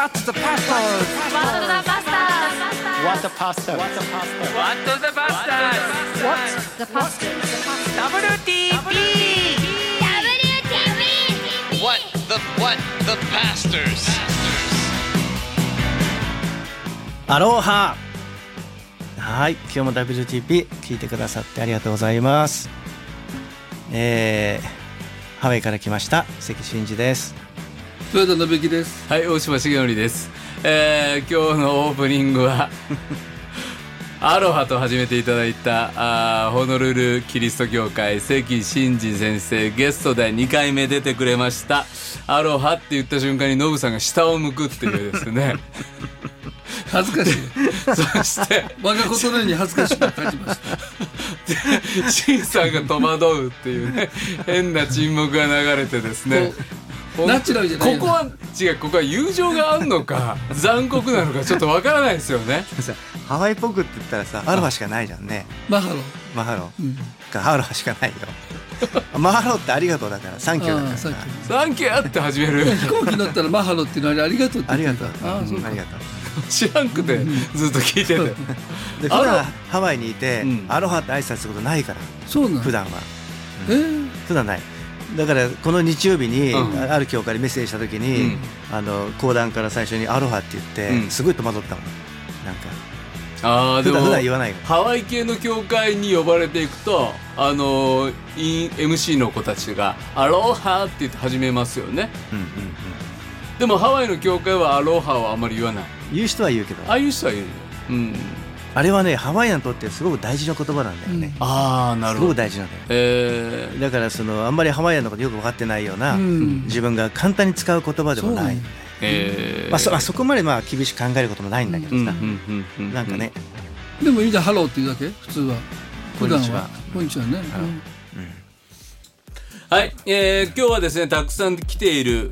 What's the password? What the Bastards? What the pasta? What the pasta? What's the password? The Bastards WTP! What the what the pastors? アローハはい今日も WTP 聞いてくださってありがとうございますえー、ハワイから来ました関真嗣です豊田信之です。はい、大島重則です。えー、今日のオープニングは、アロハと始めていただいた、あーホノルルキリスト教会、関真嗣先生、ゲストで2回目出てくれました。アロハって言った瞬間にノブさんが下を向くっていうですね。恥ずかしい。そして、我がことのように恥ずかしく感じました。シンさんが戸惑うっていうね、変な沈黙が流れてですね。ナチュラルじゃないよここは違うここは友情があるのか 残酷なのかちょっとわからないですよね。さハワイっぽくって言ったらさアロハしかないじゃんね。マハロ。マハロ。うん。かアロハしかないよ。マハロってありがとうだからサンキューだから。サンキュー。って始める。飛行機乗ったらマハロっていうのはあれありがとうってありがとう。ああ、そうあり。がとう。知らんくてずっと聞いてて。で普段ハワイにいて、うん。アロハって挨拶することないからそうなの普段は。えー。普段ないだからこの日曜日に、うん。ある教会にメッセージした時に、うん。あの講談から最初に「アロハ」って言って、うん。すごい戸惑ったもん。なんか。ああでもハワイ系の教会に呼ばれていくとあのイン MC の子たちが「アロハ」って言って始めますよね。うんうんうん。でもハワイの教会は「アロハ」はあまり言わない。言う人は言うけど。ああいう人は言うのうんあれはねハワイアンにとってすごく大事な言葉なんだよね、ああなすごく大事なんだよえー、だからそのあんまりハワイアンのことよく分かってないような、うん。自分が簡単に使う言葉でもない、えー、まあ、そあそこまでまあ厳しく考えることもないんだけどさ、うんうんうんうん。なんかね、でもいいじゃん、アロハって言うだけ？普通は。普段こんにちは。は。こんにちはね。うん。はい、えー今日はですね、たくさん来ている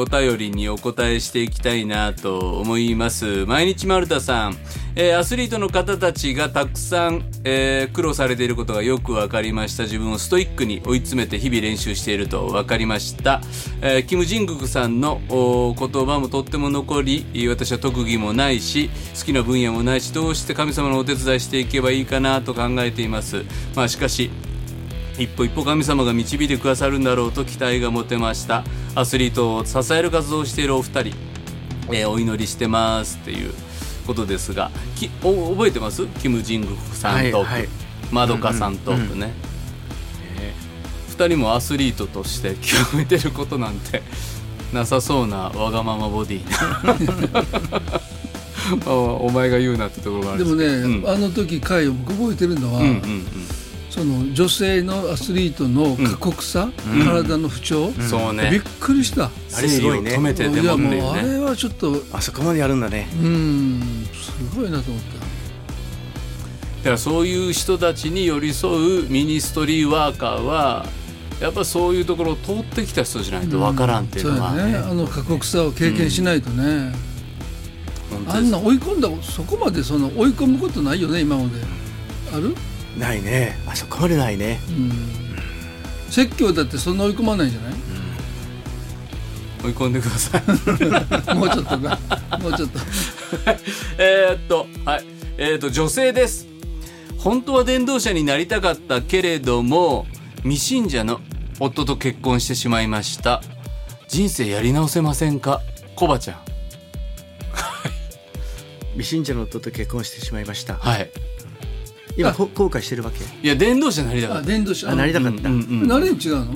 お便りにお答えしていきたいなと思います。毎日丸田さん、えーアスリートの方たちがたくさん、えー苦労されていることがよくわかりました。自分をストイックに追い詰めて日々練習しているとわかりました。えーキム・ジングクさんの言葉もとっても残り、私は特技もないし、好きな分野もないし、どうして神様のお手伝いしていけばいいかなと考えています。まあしかし、一歩一歩神様が導いてくださるんだろうと期待が持てましたアスリートを支える活動をしているお二人、えーお祈りしてますっていうことですがきお覚えてます？キム・ジングクさんトーク、はいはい。まどかさんトークね、えー二人もアスリートとして 極めてることなんてなさそうなわがままボディ まあお前が言うなってところがあるでもね、うん。あの時回を僕覚えてるのは、うんうんうんその女性のアスリートの過酷さ、体の不調、そうね。びっくりした。あれすごいね。止めてでいやもうもうあれねはちょっとうあそこまでやるんだね。んすごいなと思った。だからそういう人たちに寄り添うミニストリーワーカーはやっぱそういうところを通ってきた人じゃないとわからんっていうのは、そうやね。あの過酷さを経験しないとね、あんな追い込んだそこまでその追い込むことないよね今まで。ある、ないね。あそこまでないね。うん、説教だってそんな追い込まないんじゃない？追い込んでください。もうちょっとなもうちょっと。えーっとはい。えーっと女性です。本当は伝道者になりたかったけれども未信者の夫と結婚してしまいました。人生やり直せませんか？コバちゃん。未信者の夫と結婚してしまいました。はい今こ後悔してるわけ？いや伝道者になりたかあった。伝道者あなりたかった。うんうんうん。なれん違うの？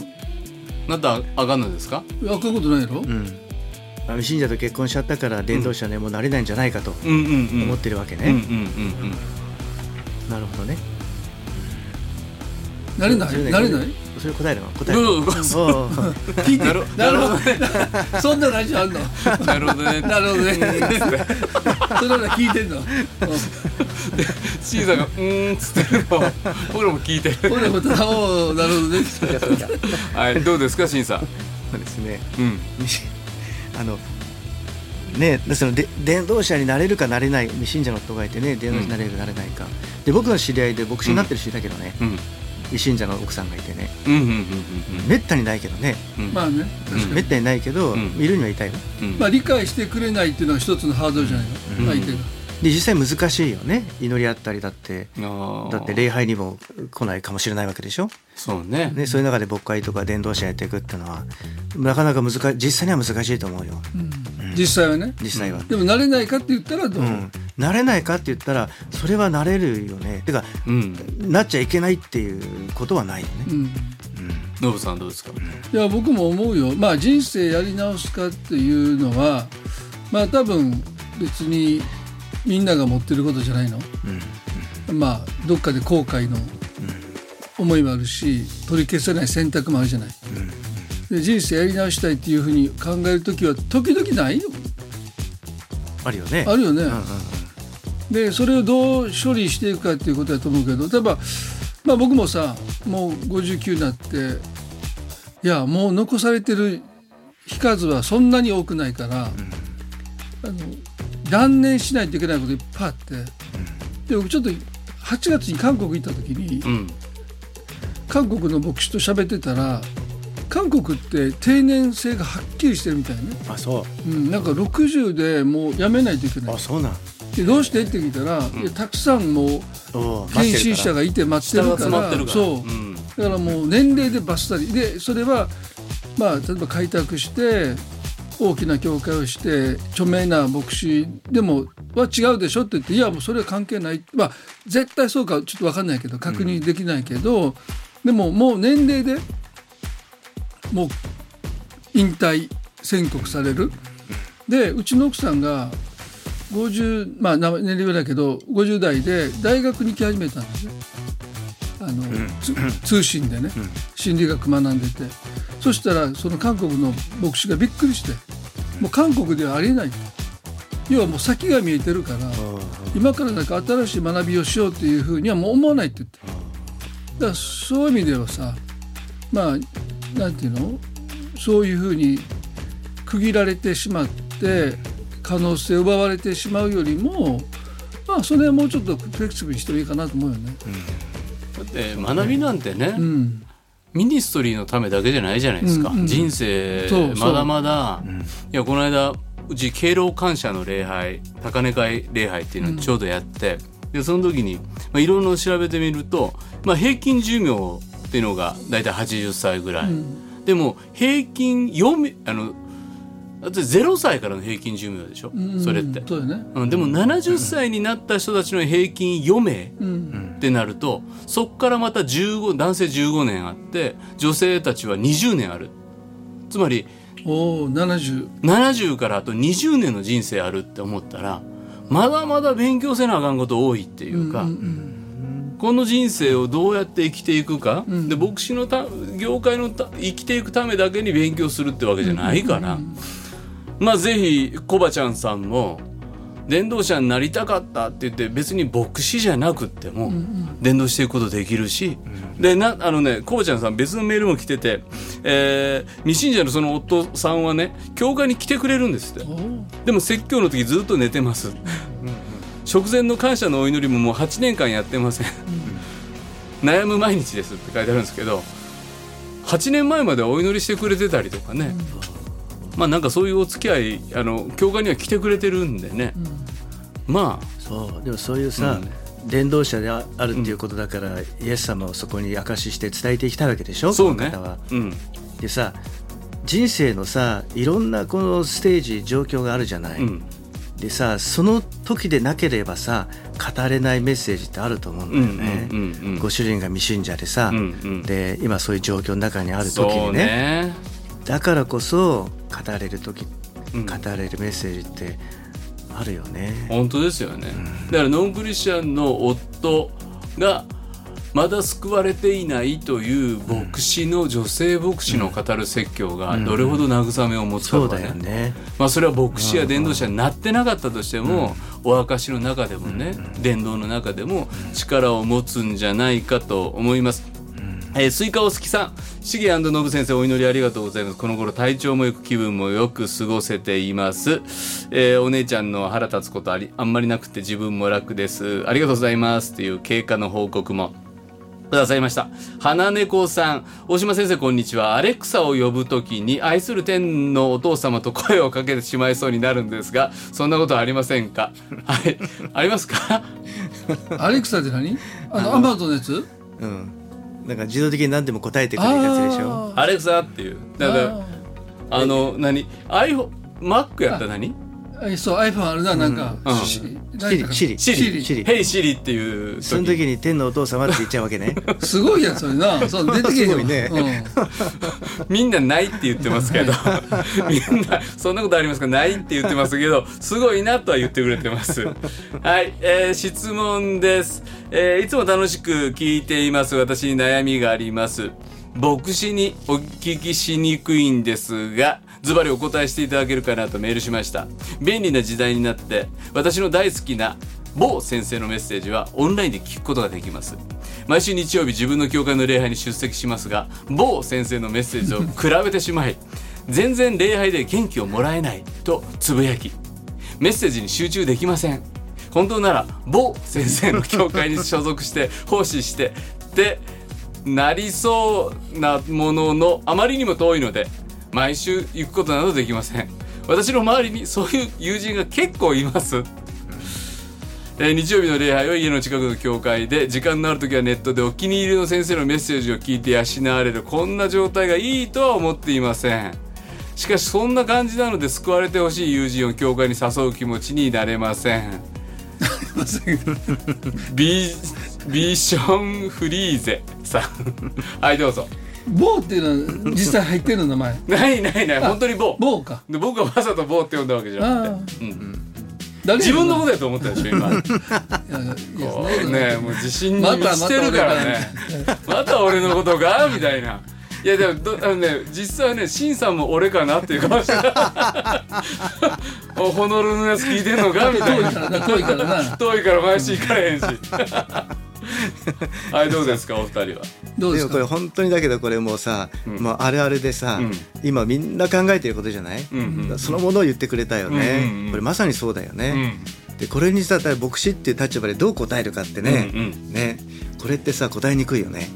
なったらあかんのですか？あかんことないやろ、うん。あ未信者と結婚しちゃったから伝道者ね、もうなれないんじゃないかとうんうんうん。思ってるわけね、うんうんうんうん。なるほどね。なれない？なれない？それ答えるの答えるの聞いてなるなるほどね。そんなラジオあんの？なるほどね。なるほどね。それら聞いてんの？うん。シーさんが「うーん」っつってるのを僕らも聞いてる。俺もおーなるほどね。はい。どうですかシンさん？そうですね。うん。あのねそので伝道者になれるかなれない未信者の人がいてね伝道者になれるかなれないか、で僕の知り合いで牧師になってる人いたけどね、うん維信者の奥さんがいてね。うんうんうんめったにないけどね。うん。まあね、うん。めったにないけど、うん。いるにはいたよ。うんまあ理解してくれないっていうのは一つのハードルじゃないの、うん。相手が。で実際難しいよね。祈りあったりだって。だって礼拝にも来ないかもしれないわけでしょ、そうね。ね、そういう中で牧会とか伝道者やっていくっていうのはなかなか難しい実際には難しいと思うよ。実際はね。実際は。でも慣れないかって言ったらどう、うん、慣れないかって言ったらそれは慣れるよね。てかうん。なっちゃいけないっていうことはないよね、うん。ノブさんどうですか？いや僕も思うよ。まあ人生やり直すかっていうのはまあ多分別にみんなが持ってることじゃないの、まあどっかで後悔の思いもあるし取り消せない選択もあるじゃない、で人生やり直したいっていうふうに考える時は時々ないよあるよね。あるよね、うんうんうん。でそれをどう処理していくかっていうことだと思うけど例えば、まあ、僕もさもう59になっていやもう残されてる日数はそんなに多くないから、あの断念しないといけないこといっぱいあって、で僕ちょっと8月に韓国行った時に、うん。韓国の牧師と喋ってたら韓国って定年制がはっきりしてるみたいね、あそう。ん、なんか60でもう辞めないといけない。うあそうなん。でどうしてって聞いたら、いやたくさんもうおう検診者がいて待ってるからそう、ん。だからもう年齢でバッサリ。でそれはまあ例えば開拓して大きな教会をして著名な牧師でもは違うでしょ？って言っていやもうそれは関係ないまあ絶対そうかちょっと分かんないけど確認できないけど、でももう年齢でもう引退宣告される。でうちの奥さんが50まあ年齢だけど50代で大学に行き始めたんですね。あの、つ通信でね、心理学学んでて。そしたらその韓国の牧師がびっくりしてもう韓国ではありえない。と要はもう先が見えてるから今からなんか新しい学びをしようっていうふうにはもう思わないって言って。だからそういう意味ではさまあなんていうの？そういうふうに区切られてしまって可能性を奪われてしまうよりもまあそれはもうちょっとフレキシブルにしてもいいかなと思うよね。だって学びなんてね、うん。ミニストリーのためだけじゃないじゃないですか、うんうん人生まだまだ、いやこの間うち敬老感謝の礼拝高根会礼拝っていうのをちょうどやって、でその時に、まあ、いろいろ調べてみると、まあ、平均寿命っていうのが大体80歳ぐらい、でも平均読みあのだって0歳からの平均寿命でしょ、うんそれって、そうよね。うん、でも70歳になった人たちの平均余命、うんってなるとそこからまた15男性15年あって女性たちは20年ある。つまりおお70 70からあと20年の人生あるって思ったらまだまだ勉強せなあかんこと多いっていうか、この人生をどうやって生きていくか、ん。で牧師のた業界のた生きていくためだけに勉強するってわけじゃないから、まあぜひコバちゃんさんも伝道者になりたかったって言って別に牧師じゃなくっても伝道していくことできるし、でなあのねコバちゃんさん別のメールも来てて、えー未信者のその夫さんはね教会に来てくれるんですって。でも説教の時ずっと寝てます。食前の感謝のお祈りももう8年間やってません。悩む毎日ですって書いてあるんですけど8年前まではお祈りしてくれてたりとかね、まあなんかそういうお付き合いあの教会には来てくれてるんでね、まあ。そう。でもそういうさ、伝道者でああるっていうことだから、イエス様をそこに証しして伝えていきたいわけでしょ？そうね。この方は。うん。でさ人生のさいろんなこのステージ状況があるじゃない。うん。でさその時でなければさ語れないメッセージってあると思うんだよね。うんうんうんうんご主人が未信者でさ、うんうん。で今そういう状況の中にある時そうにねねだからこそ語れる時、うん。語れるメッセージってあるよね。本当ですよね、だからノンクリスチャンの夫がまだ救われていないという牧師の女性牧師の語る説教がどれほど慰めを持つかそうとかね,、だよね。まあ、それは牧師や伝道者になってなかったとしても、お証の中でもね、伝道の中でも力を持つんじゃないかと思います。えースイカお好きさん、シゲノブ先生お祈りありがとうございます。この頃体調もよく気分もよく過ごせています。えーお姉ちゃんの腹立つことありあんまりなくて自分も楽です。ありがとうございます。という経過の報告も。くださいました花猫さん大島先生こんにちはアレクサを呼ぶときに愛する天のお父様と声をかけてしまいそうになるんですがそんなことはありませんか？はいありますか？アレクサって何？あのアマゾンのやつ？うんなんか自動的に何でも答えてくれるやつでしょ？アレクサっていう。だからあの何？iPhone Mac やったら何？あそう iPhone あるななんか、うんしシリシリ。シリ。シリ。ヘイシリ。っていう時。その時に天のお父様って言っちゃうわけね。すごいやつそれな。そう 出てけえよ。すごいね。みんなないって言ってますけど。みんなそんなことありますか？ないって言ってますけどすごいなとは言ってくれてます。はい、えー質問です、えーいつも楽しく聞いています。私に悩みがあります。牧師にお聞きしにくいんですがズバリお答えしていただけるかなとメールしました。便利な時代になって私の大好きな某先生のメッセージはオンラインで聞くことができます。毎週日曜日自分の教会の礼拝に出席しますが某先生のメッセージを比べてしまい全然礼拝で元気をもらえないとつぶやきメッセージに集中できません。本当なら某先生の教会に所属して奉仕してってなりそうなもののあまりにも遠いので毎週行くことなどできません。私の周りにそういう友人が結構います。えー日曜日の礼拝は家の近くの教会で時間のある時はネットでお気に入りの先生のメッセージを聞いて養われるこんな状態がいいとは思っていません。しかしそんな感じなので救われてほしい友人を教会に誘う気持ちになれません。ビビションフリーゼさん。はいどうぞボーっていうのは実際入ってるの名前。ないないない本当にボーボーか。で僕はわざとボーって呼んだわけじゃなくて、うん、誰自分のことやと思ったでしょ今。ねもう自信に満ちてるからね。また俺のことが？みたいな。いやでもどあのね実際はねシンさんも俺かなっていう顔してた。おホノルルのやつ聞いてんのか？みたいな。遠いからな。遠いからな。遠いから毎週行かれへんし はいどうですかお二人は？どうでですもこれか本当にだけどこれもうさ、うん。もうあるあるでさ、うん。今みんな考えてることじゃない、うんうんそのものを言ってくれたよね、うんうんうん。これまさにそうだようね、ん。でこれにさ牧師っていう立場でどう答えるかってね、うんうんね。これってさ答えにくいよね。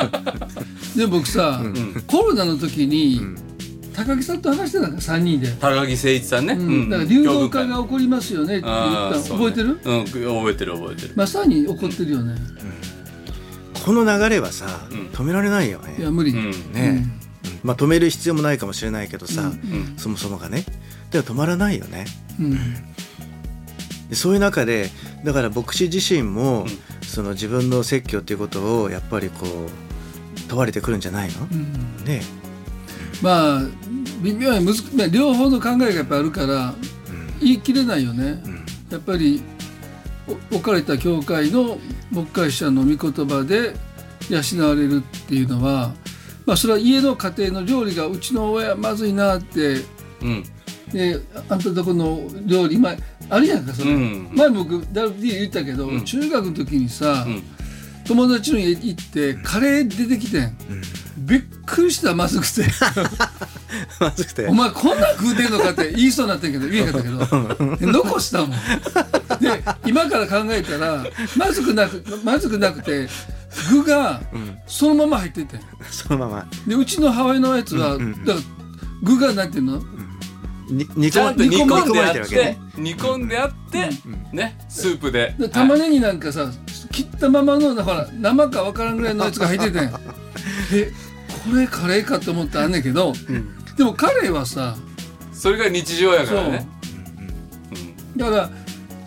で僕さ、ん。コロナの時に、ん高木さんと話してたから3人で、高木誠一さんね、うん。だから流動化が教起こりますよねって言ったね。覚えてる？うん覚えてる覚えてる。まさに起こってるよね、この流れはさ、ん。止められないよね。いや無理、うん。ね、まあ止める必要もないかもしれないけどさ、ん。そもそもがね。でも止まらないよね。うん。でそういう中でだから牧師自身も、ん。その自分の説教っていうことをやっぱりこう問われてくるんじゃないの、うん。ねまあ微妙にむずまあ両方の考えがやっぱあるから言い切れないよね、やっぱりお置かれた教会の牧会者の御言葉で養われるっていうのは、まあ、それは家の家庭の料理がうちの親まずいなってうん。であんたとこの料理今あるやんかそれ、うん。前僕 WD 言ったけど、うん。中学の時にさ、うん友達の家行ってカレー出てきてん、びっくりしたまずくて。まずくて。お前こんなん食うてんのかって言いそうになってんけど 言えへんかったけど。で 残したもん。で今から考えたらまずくなくまずくなくて具がそのまま入っててそのまま。でうちの母親のやつは、うんうんだから具がなんていうの。に煮ちゃんと煮込んであって煮込んであって、ねスープで。で玉ねぎなんかさ切ったままのほら生か分からんぐらいのやつが入っててん。えこれカレーかと思ったらあんねんけど、でもカレーはさそれが日常やからね。だから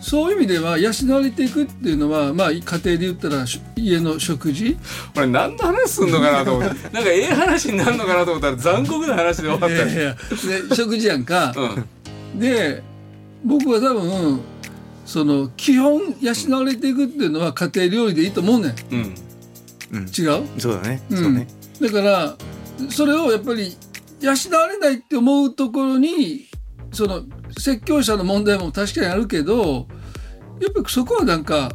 そういう意味では養われていくっていうのはまあ家庭で言ったらし家の食事？これ何の話すんのかなと思って。なんかええ話になるのかなと思ったら残酷な話で終わった。いやいや。で食事やんか、うん。で僕は多分その基本養われていくっていうのは家庭料理でいいと思うねん。うん。違う、そうだね、うん。ね。だからそれをやっぱり養われないって思うところにその説教者の問題も確かにあるけどやっぱりそこはなんか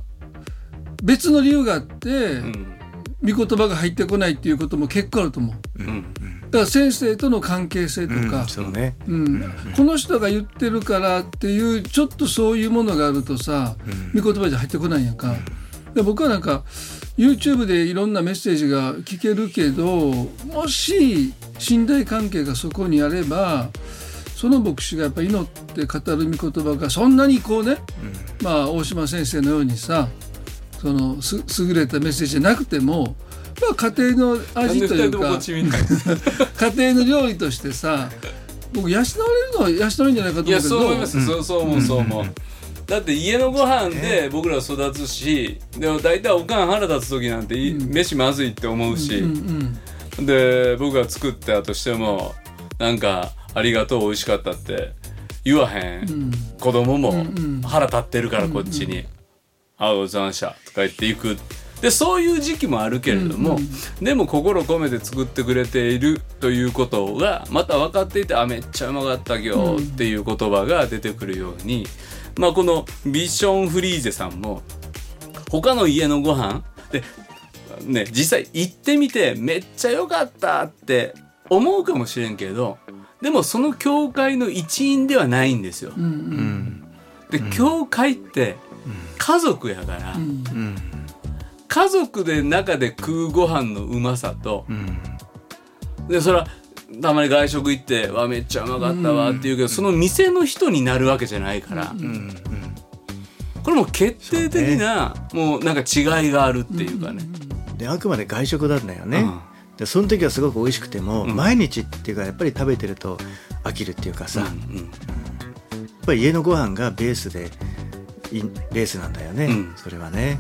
別の理由があって、うん。御言葉が入ってこないっていうことも結構あると思う。うん。だから先生との関係性とか。うん、そうね。うん。この人が言ってるからっていうちょっとそういうものがあるとさ、御言葉じゃ入ってこないやんか。で僕はなんか YouTube でいろんなメッセージが聞けるけどもし信頼関係がそこにあればその牧師がやっぱ祈って語る御言葉がそんなにこうね、まあ大島先生のようにさそのす優れたメッセージじゃなくても、まあ、家庭の味というか家庭の料理としてさ僕養われるのは養われるんじゃないかと思うけど。いやそう思います、そうそう思うそう思う、だって家のご飯で僕ら育つしでも大体おかん腹立つ時なんてい、飯まずいって思うし、うんうんで僕が作ったとしてもなんか「ありがとう美味しかった」って言わへん、子供も腹立ってるからこっちに「あおざんしゃ」とか言っていくでそういう時期もあるけれども、でも心込めて作ってくれているということがまた分かっていて「あめっちゃうまかった今日」っていう言葉が出てくるように、まあこのビッション・フリーゼさんも他の家のご飯でね実際行ってみてめっちゃ良かったって思うかもしれんけどでもその教会の一員ではないんですよ。うんうん。で教会って家族やから、うん家族で中で食うご飯のうまさとうん。でそれはたまに外食行って「わめっちゃうまかったわ」って言うけど、その店の人になるわけじゃないから、うんこれもう決定的な、もうなんか違いがあるっていうかね。であくまで外食なんだよね、うん。でその時はすごく美味しくても、ん。毎日っていうかやっぱり食べてると飽きるっていうかさ、やっうん。ぱり家のご飯がベースでいベースなんだよね、うん。それはね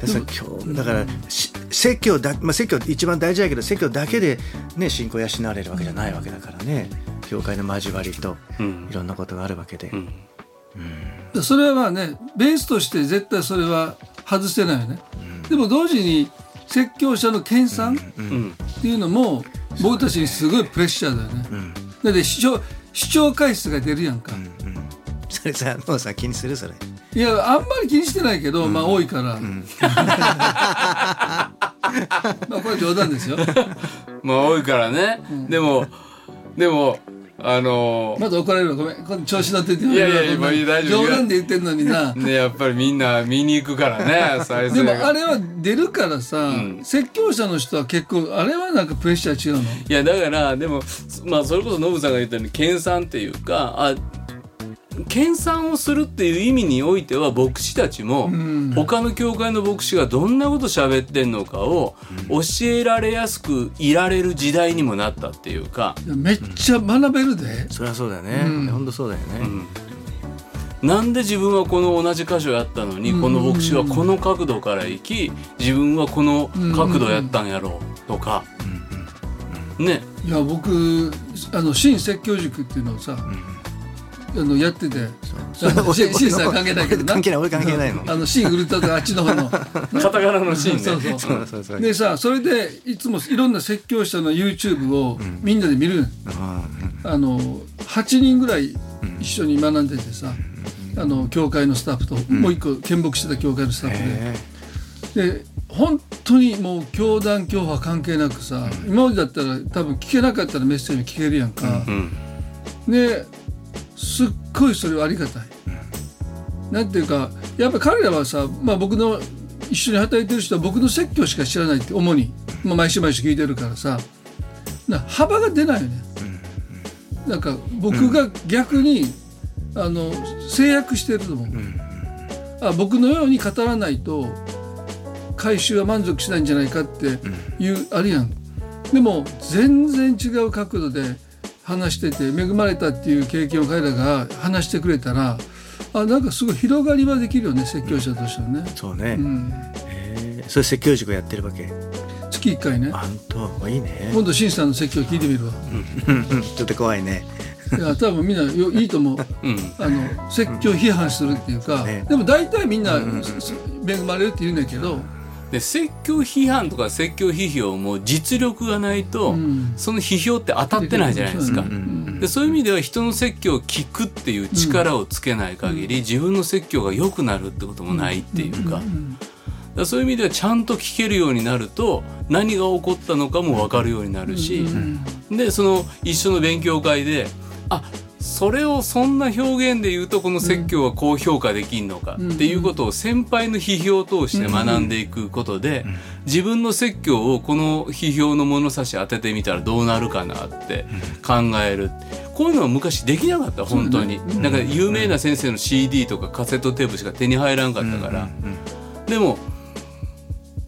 でさ今日だからし説教だ、まあ、説教一番大事だけど説教だけで、ね、信仰養われるわけじゃないわけだからね。教会の交わりとうん。いろんなことがあるわけで、ん。でそれはまあねベースとして絶対それは外せないよね、でも同時に説教者の研鑽っうん。ていうのも僕たちにすごいプレッシャーだよね、ん。だって視聴視聴回数が出るやんか、それさもうさ気にするそれ。いやあんまり気にしてないけど、まあ多いから、まあこれ冗談ですよ。まあ多いからね、でもでもあのまだ怒られるわごめん。調子乗ってていやいや今大丈夫冗談で言ってんのにな。ねやっぱりみんな見に行くからね 再で生。がもあれは出るからさ、ん。説教者の人は結構あれはなんかプレッシャー違うの？いやだからでもまあそれこそノブさんが言ったように研鑽っていうかあ研鑽をするっていう意味においては牧師たちもん。他の教会の牧師がどんなこと喋ってんのかを教えられやすくいられる時代にもなったっていうか。めっちゃ学べるで、そりゃそうだよね、うん。本当そうだよね、なんで自分はこの同じ箇所やったのにこの牧師はこの角度から行き自分はこの角度やったんやろうとか。ね。いや僕あの新説教塾っていうのをさ、あのやってて。あの俺新新さん関係ないけどな。関係ない俺関係ないのあの新ウルトラとかあっちの方の。カタカナのシーンね。そうそう。でさそれでいつもいろんな説教者の YouTube をみんなで見る、あの8人ぐらい一緒に学んでてさ、あの教会のスタッフと、もう一個見牧してた教会のスタッフで、へで本当にもう教団教派関係なくさ、今までだったら多分聞けなかったらメッセージ聞けるやんか、うん。ですっごいそれはありがたい、なんていうかやっぱ彼らはさ、まあ、僕の一緒に働いてる人は僕の説教しか知らないって主に、まあ、毎週毎週聞いてるからさ。な幅が出ないよね、なんか僕が逆に、あの制約してると思う、あ僕のように語らないと回収は満足しないんじゃないかっていう、あるやん。でも全然違う角度で話してて恵まれたっていう経験を彼らが話してくれたらあなんかすごい広がりはできるよね説教者としてはね、そうね、うん、へえそれ説教塾やってるわけ？月1回ね。あんとまあいいね。今度新さんの説教聞いてみるわ。うんうんちょっと怖いね。いや多分みんなよいいと思う。うん。あの説教批判するっていうか、ね。でも大体みんな恵まれるって言うんだけど、で説教批判とか説教批評も実力がないと、うん。その批評って当たってないじゃないですか。でそういう意味では人の説教を聞くっていう力をつけない限り、自分の説教が良くなるってこともないっていうか,、だそういう意味ではちゃんと聞けるようになると何が起こったのかも分かるようになるし、でその一緒の勉強会であそれをそんな表現で言うとこの説教はこう評価できんのかっていうことを先輩の批評を通して学んでいくことで自分の説教をこの批評の物差し当ててみたらどうなるかなって考える。こういうのは昔できなかった本当に。なんか有名な先生の CD とかカセットテープしか手に入らんかったから。でも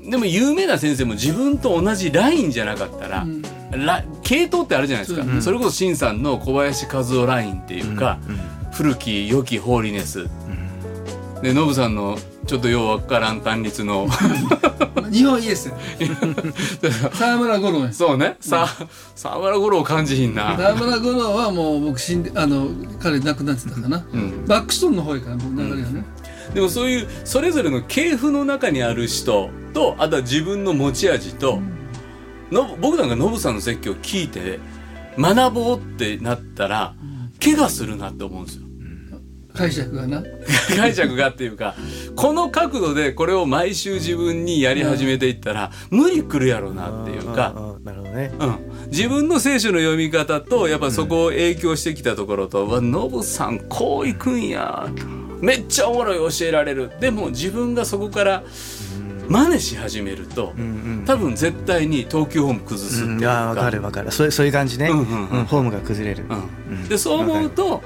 でも有名な先生も自分と同じラインじゃなかったら、ら系統ってあるじゃないですか、そうそれこそ新さんの小林和夫ラインっていうか、古き良きホーリネス、でノブさんのちょっとようわからん単立の。日本いいですよ 沢村五郎そうね。さ沢村五郎を感じひんな、沢村五郎はもう僕死んであの彼亡くなってたかな、ん。バックストーンの方やから流れがね、でもそういうそれぞれの系譜の中にある人とあとは自分の持ち味と、の僕なんかノブさんの説教を聞いて学ぼうってなったら怪我するなって思うんですよ。解釈がな。解釈がっていうかこの角度でこれを毎週自分にやり始めていったら無理くるやろうなっていうか、なるほどね。うん、自分の聖書の読み方とやっぱそこを影響してきたところと「わノブさんこういくんや」めっちゃおもろい教えられる。でも自分がそこから真似し始めると、多分絶対に投球フォーム崩すっていううん、か。ああ分かる分かる。そうそういう感じね、うんうんうん。うんフォームが崩れる、うん。でそう思うと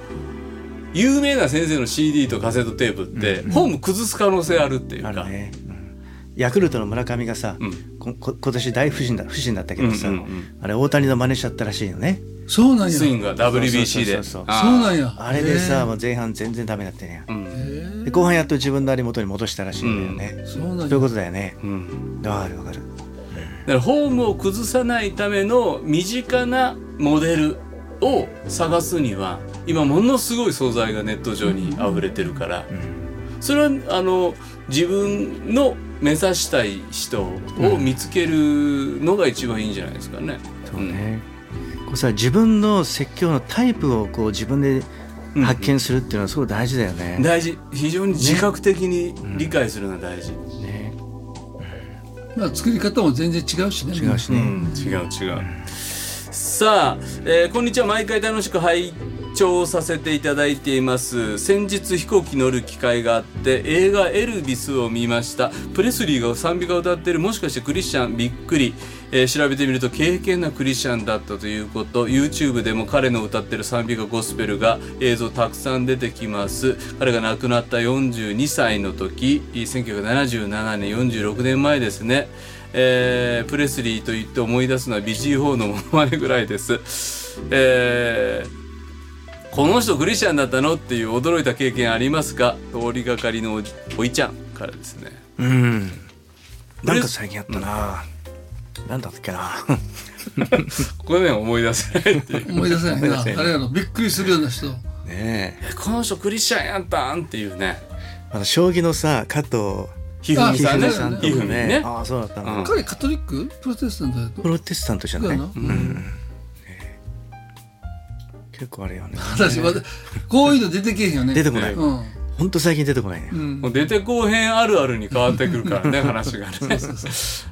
有名な先生の CD とカセットテープって、フォーム崩す可能性あるっていうか、あるね、うん。ヤクルトの村上がさ、うん。ここ今年大不振だ不振だったけどさ、うんうんうん。あれ大谷の真似しちゃったらしいよね。そうなんや。スイングが WBC で。そうなんや。あれでへさえもう前半全然ダメだったね、うんで後半やっと自分のあり元に戻したらしいんだよね、そうなんやそういうことだよね。うん。わかるわかる。だからフォームを崩さないための身近なモデルを探すには今ものすごい素材がネット上に溢れてるから、それはあの自分の目指したい人を見つけるのが一番いいんじゃないですかね。そうね、こうさ自分の説教のタイプをこう自分で発見するっていうのはすごい大事だよねうん。大事非常に自覚的に理解するのは大事、ねまあ作り方も全然違うしね違うしね、うん、違う違う。さあ、えーこんにちは。毎回楽しく拝聴させていただいています。先日飛行機乗る機会があって、映画エルビスを見ました。プレスリーが賛美歌を歌ってる、もしかしてクリスチャン？びっくり。えー調べてみると敬虔なクリスチャンだったということ。YouTube でも彼の歌ってる賛美歌ゴスペルが映像たくさん出てきます。彼が亡くなった42歳の時1977年46年前ですね。えープレスリーと言って思い出すのは BG4 のものまねぐらいです。えーこの人クリスチャンだったのっていう驚いた経験ありますか？通りがかりのおいちゃんからですね。うん。なんか最近あったな、なんだったっけな。ここで思い出せないっていう。思い出せないな。思い出せない。あれやろびっくりするような人。ねえ。えこの人クリスチャンやったんっていうね。あの将棋のさ加藤ひふみさんね。あさんとひふみかねね。ああそうだったんだ、うん。彼カトリックプロテスタントだとプロテスタントじゃない、うん。結構あれよね。私まだこういうの出てけへんよね。出てこない、うんほんと最近出てこないね、うんもう出てこうへんあるあるに変わってくるからね、話がね。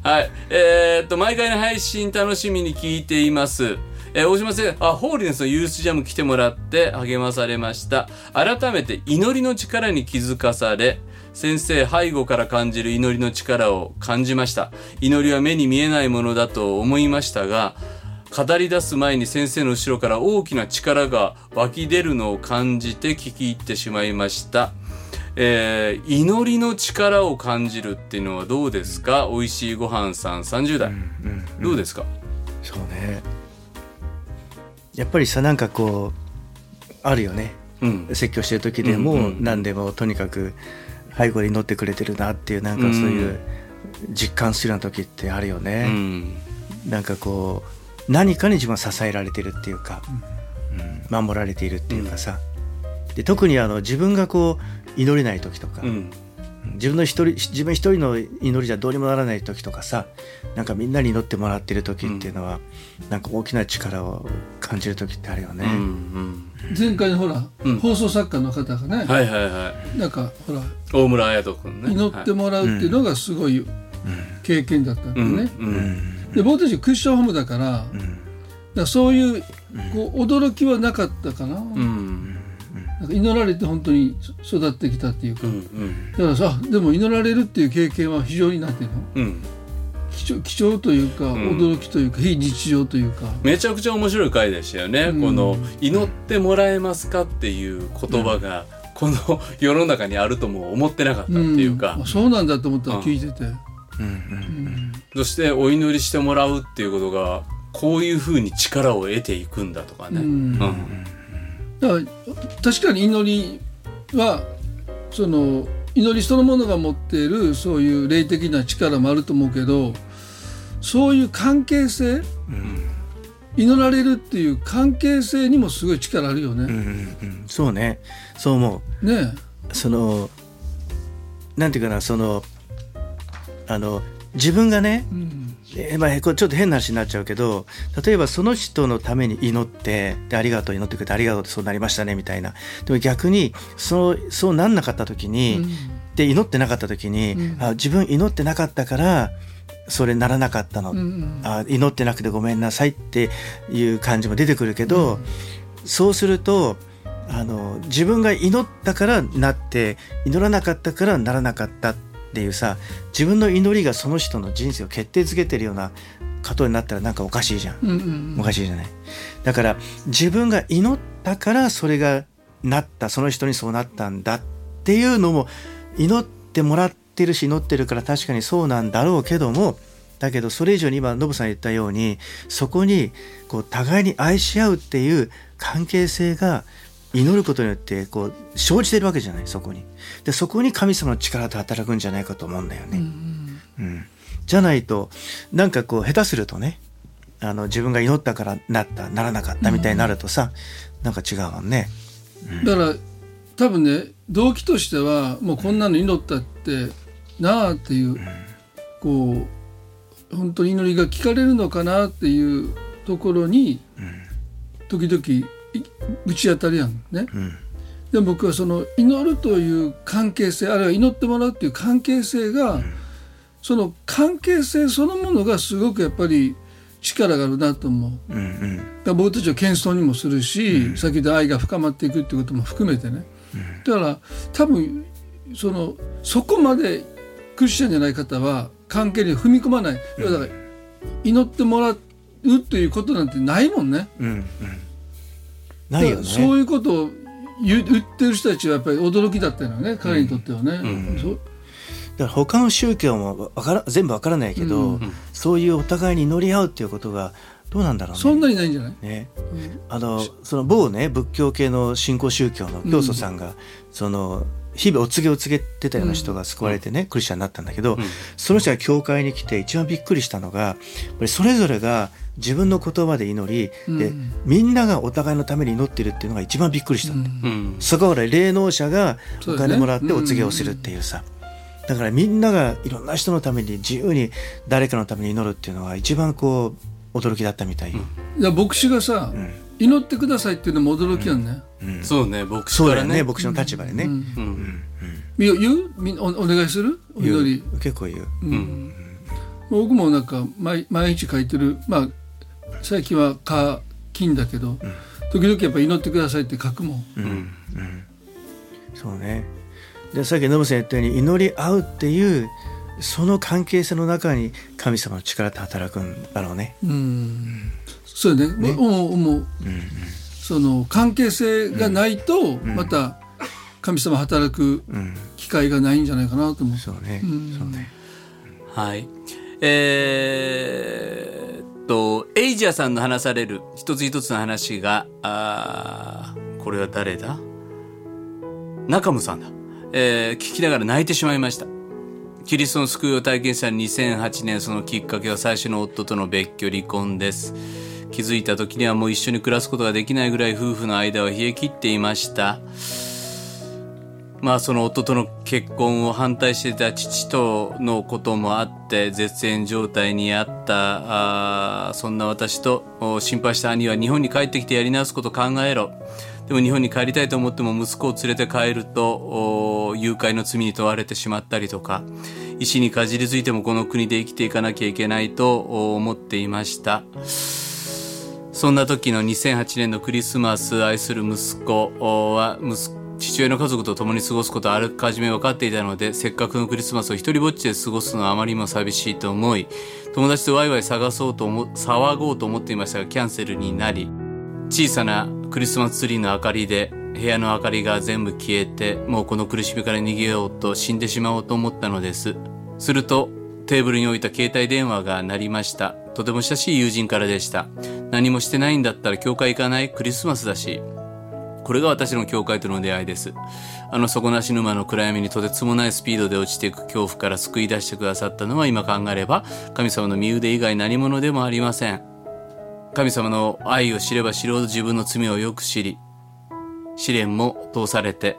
はい。えーっと、毎回の配信楽しみに聞いています。えー大島先生、あ、ホーリネスのユースジャム来てもらって励まされました。改めて祈りの力に気づかされ、先生背後から感じる祈りの力を感じました。祈りは目に見えないものだと思いましたが、語り出す前に先生の後ろから大きな力が湧き出るのを感じて聞き入ってしまいました。えー祈りの力を感じるっていうのはどうですか？美味しいごはんさん30代、どうですか？そうね。やっぱりさなんかこうあるよね。うん。説教してる時でも、うんうん何でもとにかく背後で祈ってくれてるなっていうなんかそういう実感するような時ってあるようね、ん。なんかこう何かに自分は支えられてるっていうか、うん。守られているっていうかさ、で特にあの自分がこう祈れない時とか、うん。自分の一人自分一人の祈りじゃどうにもならない時とかさなんかみんなに祈ってもらってる時っていうのは、なんか大きな力を感じる時ってあるよね。うんうん。前回のほら、うん。放送作家の方がね、はいはいはい。なんかほら大村彩人君ね。祈ってもらうっていうのがすごい経験だったんだよね。うんうんで僕たちクリスチャンホームだから、からそういうこう驚きはなかったかな,、うん。なんか祈られて本当に育ってきたっていうか、だからさでも祈られるっていう経験は非常になんていうの？うん。貴重貴重というか、ん。驚きというか非日常というか。めちゃくちゃ面白い回でしたよね、うん。この「祈ってもらえますか?」っていう言葉が、この世の中にあるとも思ってなかったっていうか、そうなんだと思ったらうん。聞いてて、そしてお祈りしてもらうっていうことがこういうふうに力を得ていくんだとかね。うんうんだから確かに祈りはその祈りそのものが持っているそういう霊的な力もあると思うけどそういう関係性祈られるっていう関係性にもすごい力あるよね。うんうんうん。そうね。そう思う。ねそのなんていうかなそのあの自分がねえ、うん。えーまあ、ちょっと変な話になっちゃうけど例えばその人のために祈ってでありがとう祈ってくれてありがとうってそうなりましたねみたいな。でも逆にそうそうなんなかった時に、で祈ってなかった時に、うん。あ自分祈ってなかったからそれならなかったの、うんうん。あ祈ってなくてごめんなさいっていう感じも出てくるけど、そうするとあの自分が祈ったからなって祈らなかったからならなかったっていうさ自分の祈りがその人の人生を決定づけてるようなことになったらなんかおかしいじゃん。うんうんおかしいじゃない？だから自分が祈ったからそれがなったその人にそうなったんだっていうのも祈ってもらってるし祈ってるから確かにそうなんだろうけどもだけどそれ以上に今ノブさん言ったようにそこにこう互いに愛し合うっていう関係性が祈ることによってこう生じてるわけじゃないそこに。でそこに神様の力って働くんじゃないかと思うんだよね。うん、じゃないとなんかこう下手するとねあの自分が祈ったからなったならなかったみたいになるとさ、なんか違うもんね。だから多分ね動機としてはもうこんなの祈ったってなあっていう、こう本当に祈りが聞かれるのかなっていうところに、時々いぶち当たるやんね。ん。でも僕はその祈るという関係性あるいは祈ってもらうっていう関係性が、その関係性そのものがすごくやっぱり力があるなと思う。うんうん。だから僕たちを謙遜にもするし、先ほど愛が深まっていくってことも含めてね、だから多分そのそこまでクリスチャンじゃない方は関係に踏み込まない、だから祈ってもらうということなんてないもんね。うんうんないよね。そういうことを言言ってる人たちはやっぱり驚きだったのね彼にとってはね。そう。だから他の宗教もわから全部わからないけど、そういうお互いに祈り合うっていうことがどうなんだろうね。そんなにないんじゃない、ね、あのその某ね仏教系の新興宗教の教祖さんが、その日々お告げを告げてたような人が救われてね、クリスチャンになったんだけど、その人が教会に来て一番びっくりしたのがそれぞれが自分の言葉で祈り、でみんながお互いのために祈ってるっていうのが一番びっくりしたうん。そこから霊能者がお金もらってお告げをするっていうさ、だからみんながいろんな人のために自由に誰かのために祈るっていうのが一番こう驚きだったみたい、いや牧師がさ、祈ってくださいっていうのも驚きやんね。そうね牧師そうからねね牧師の立場でね、うん。み言う？みおお願いする？お祈り。結構言う、僕もなんか毎毎日書いてる。まあ最近は課金だけど、時々やっぱ祈ってくださいって書くもん。そうね。でさっきノブさん言ったように祈り合うっていうその関係性の中に神様の力って働くんだろうね。うん。そうよね。思う思う、その関係性がないとまた神様働く機会がないんじゃないかなと思う。そうね、ん。そうね。はい。えーっと、エイジャーさんの話される一つ一つの話が、あこれは誰だ？中村さんだ。えー聞きながら泣いてしまいました。キリストの救いを体験した2008年、そのきっかけは最初の夫との別居離婚です。気づいた時にはもう一緒に暮らすことができないぐらい夫婦の間は冷え切っていました。まあその夫との結婚を反対していた父とのこともあって絶縁状態にあったあそんな私と心配した兄は日本に帰ってきてやり直すこと考えろ。でも日本に帰りたいと思っても息子を連れて帰ると誘拐の罪に問われてしまったりとか石にかじりついてもこの国で生きていかなきゃいけないと思っていました。そんな時の2008年のクリスマス愛する息子は息子父親の家族と共に過ごすことはあらかじめ分かっていたのでせっかくのクリスマスを一人ぼっちで過ごすのはあまりにも寂しいと思い友達とワイワイ探そうと思騒ごうと思っていましたがキャンセルになり小さなクリスマスツリーの明かりで部屋の明かりが全部消えてもうこの苦しみから逃げようと死んでしまおうと思ったのです。するとテーブルに置いた携帯電話が鳴りました。とても親しい友人からでした。何もしてないんだったら教会行かない？クリスマスだし。これが私の教会との出会いです。あの底なし沼の暗闇にとてつもないスピードで落ちていく恐怖から救い出してくださったのは今考えれば神様の身腕以外何者でもありません。神様の愛を知れば知るほど自分の罪をよく知り、試練も通されて、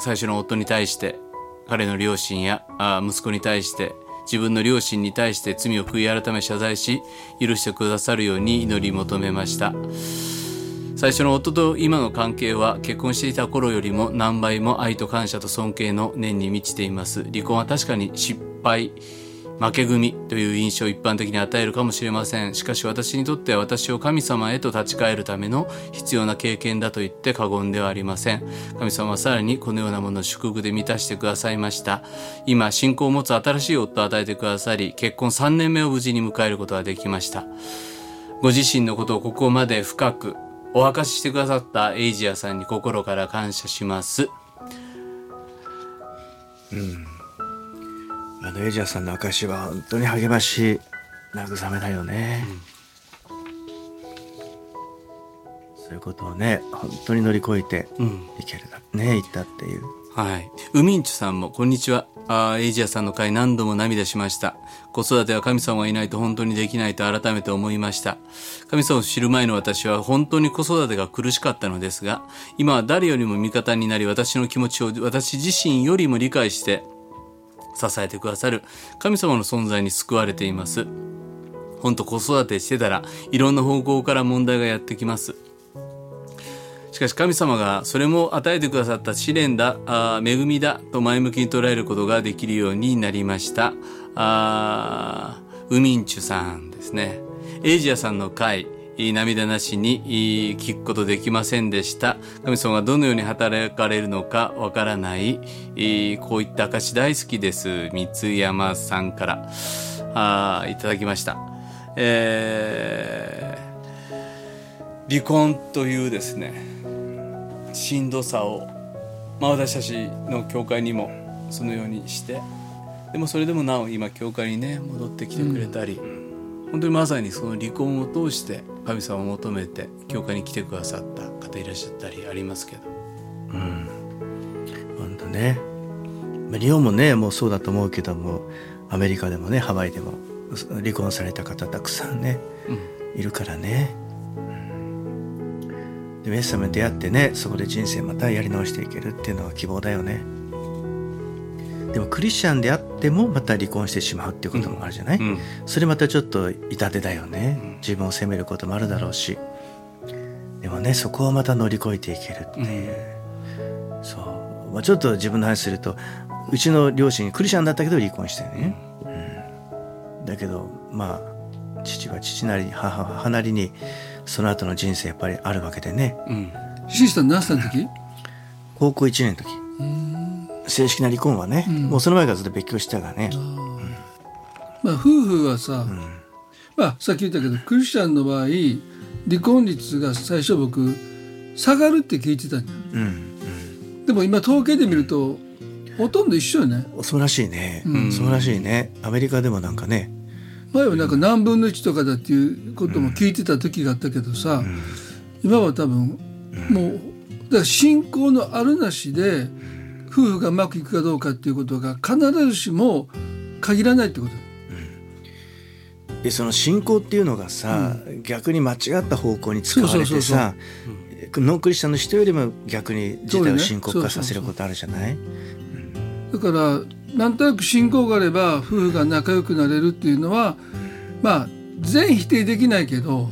最初の夫に対して、彼の両親やあ息子に対して、自分の両親に対して罪を悔い改め謝罪し、許してくださるように祈り求めました。最初の夫と今の関係は結婚していた頃よりも何倍も愛と感謝と尊敬の念に満ちています。離婚は確かに失敗、負け組という印象を一般的に与えるかもしれません。しかし私にとっては私を神様へと立ち返るための必要な経験だと言って過言ではありません。神様はさらにこのようなものを祝福で満たしてくださいました。今、信仰を持つ新しい夫を与えてくださり、結婚3年目を無事に迎えることができました。ご自身のことをここまで深くお明かししてくださったエイジアさんに心から感謝します。あのエイジアさんの証は本当に励まし慰めだよね、そういうことをね本当に乗り越えてうん。いけるだねいったっていうはい。ウミンチュさんも、こんにちは。あーエイジアさんの会何度も涙しました。子育ては神様がいないと本当にできないと改めて思いました。神様を知る前の私は本当に子育てが苦しかったのですが、今は誰よりも味方になり私の気持ちを私自身よりも理解して支えてくださる神様の存在に救われています。本当子育てしてたらいろんな方向から問題がやってきます。しかし神様がそれも与えてくださった試練だ、あ恵みだと前向きに捉えることができるようになりました。あウミンチュさんですね。エイジアさんの会、涙なしに聞くことできませんでした。神様がどのように働かれるのかわからない、こういった証大好きです。三山さんからあーいただきました。えー離婚というですねしんどさを、まあ、私たちの教会にもそのようにしてでもそれでもなお今教会にね戻ってきてくれたり、本当にまさにその離婚を通して神様を求めて教会に来てくださった方いらっしゃったりありますけど。本当ね。まあ日本もねもうそうだと思うけどもアメリカでもねハワイでも離婚された方たくさんね、いるからね、うんでイエス様に出会ってねそこで人生またやり直していけるっていうのは希望だよね。でもクリスチャンであってもまた離婚してしまうっていうこともあるじゃない、うん。それまたちょっと痛手だよね。自分を責めることもあるだろうし。でもねそこをまた乗り越えていけるっていう、そう、まあ、ちょっと自分の話するとうちの両親クリスチャンだったけど離婚してね、うん、だけどまあ父は父なり母は母なりにその後の人生やっぱりあるわけでね。うん。シスター何歳の時高校1年の時。正式な離婚はね、もうその前からずっと別居してたからね、まあ夫婦はさ、まあさっき言ったけどクリスチャンの場合離婚率が最初僕下がるって聞いてたん。だようん。でも今統計で見るとほとんど一緒よね。うん、そうらしいね、うん。そうらしいね。アメリカでもなんかね前はなんか何分の1とかだっていうことも聞いてた時があったけどさ、今は多分もうだから信仰のあるなしで夫婦がうまくいくかどうかっていうことが必ずしも限らないってこと。でその信仰っていうのがさ、逆に間違った方向に使われてそうそうそうさノンクリスチャンの人よりも逆に事態を深刻化させることあるじゃない？だからなんとなく信仰があれば夫婦が仲良くなれるっていうのはまあ全否定できないけど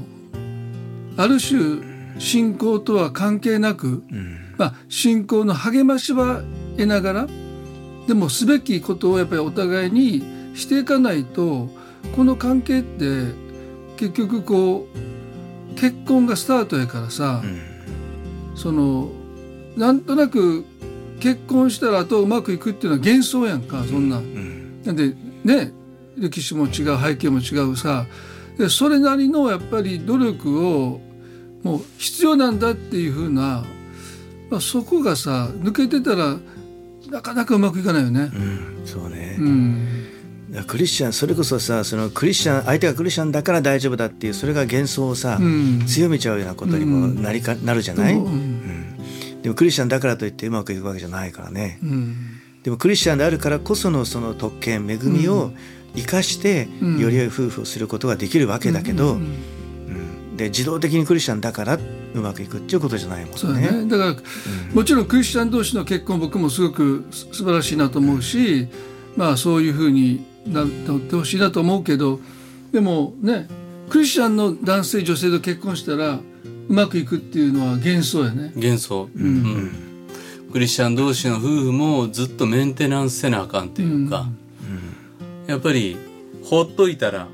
ある種信仰とは関係なく、まあ、信仰の励ましは得ながらでもすべきことをやっぱりお互いにしていかないとこの関係って結局こう結婚がスタートやからさ、そのなんとなく結婚したらあとうまくいくっていうのは幻想やんかそんな。なんでね歴史も違う背景も違うさ。でそれなりのやっぱり努力をもう必要なんだっていうふうな、まあ、そこがさ抜けてたらなかなかうまくいかないよね。うん。そうね、うん。クリスチャンそれこそさそのクリスチャン相手がクリスチャンだから大丈夫だっていうそれが幻想をさ、うん。強めちゃうようなことにもなりか、なるじゃない、うんうんでもクリスチャンだからといってうまくいくわけじゃないからね、うん。でもクリスチャンであるからこそのその特権恵みを生かしてうん。より良い夫婦をすることができるわけだけど、うんうんで自動的にクリスチャンだからうまくいくっていうことじゃないもんね。ね。だから、もちろんクリスチャン同士の結婚僕もすごくす素晴らしいなと思うし、まあそういうふうになってほしいなと思うけどでもねクリスチャンの男性女性と結婚したらうまくいくっていうのは幻想やね。幻想、うん。クリスチャン同士の夫婦もずっとメンテナンスせなあかんっていうか、やっぱりほっといたら